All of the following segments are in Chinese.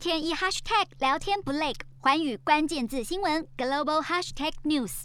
天一 hashtag 聊天不累，寰宇关键字新闻 global hashtag news。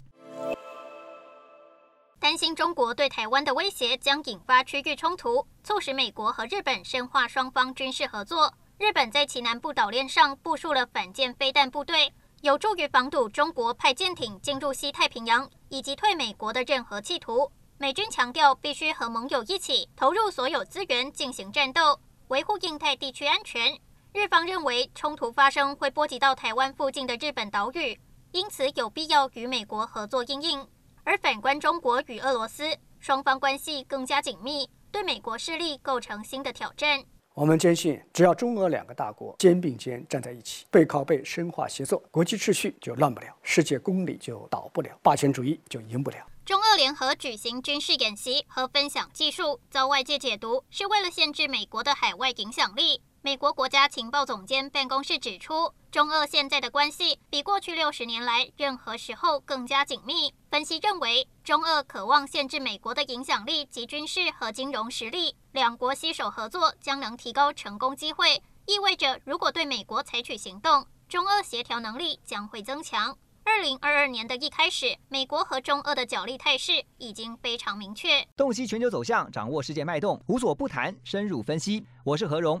担心中国对台湾的威胁将引发区域冲突，促使美国和日本深化双方军事合作。日本在其南部岛链上部署了反舰飞弹部队，有助于防堵中国派舰艇进入西太平洋以及退美国的任何企图。美军强调，必须和盟友一起投入所有资源进行战斗，维护印太地区安全。日方认为，冲突发生会波及到台湾附近的日本岛屿，因此有必要与美国合作应应。而反观中国与俄罗斯，双方关系更加紧密，对美国势力构成新的挑战。我们坚信，只要中俄两个大国肩并肩站在一起，背靠背深化协作，国际秩序就乱不了，世界公理就倒不了，霸权主义就赢不了。中俄联合举行军事演习和分享技术，遭外界解读是为了限制美国的海外影响力。美国国家情报总监办公室指出，中俄现在的关系比过去六十年来任何时候更加紧密。分析认为，中俄渴望限制美国的影响力及军事和金融实力，两国携手合作将能提高成功机会。意味着，如果对美国采取行动，中俄协调能力将会增强。二零二二年的一开始，美国和中俄的角力态势已经非常明确。洞悉全球走向，掌握世界脉动，无所不谈，深入分析。我是何荣。